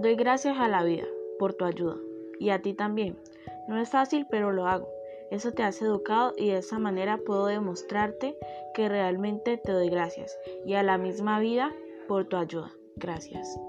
Doy gracias a la vida por tu ayuda y a ti también. No es fácil, pero lo hago. Eso te hace educado y de esa manera puedo demostrarte que realmente te doy gracias y a la misma vida por tu ayuda. Gracias.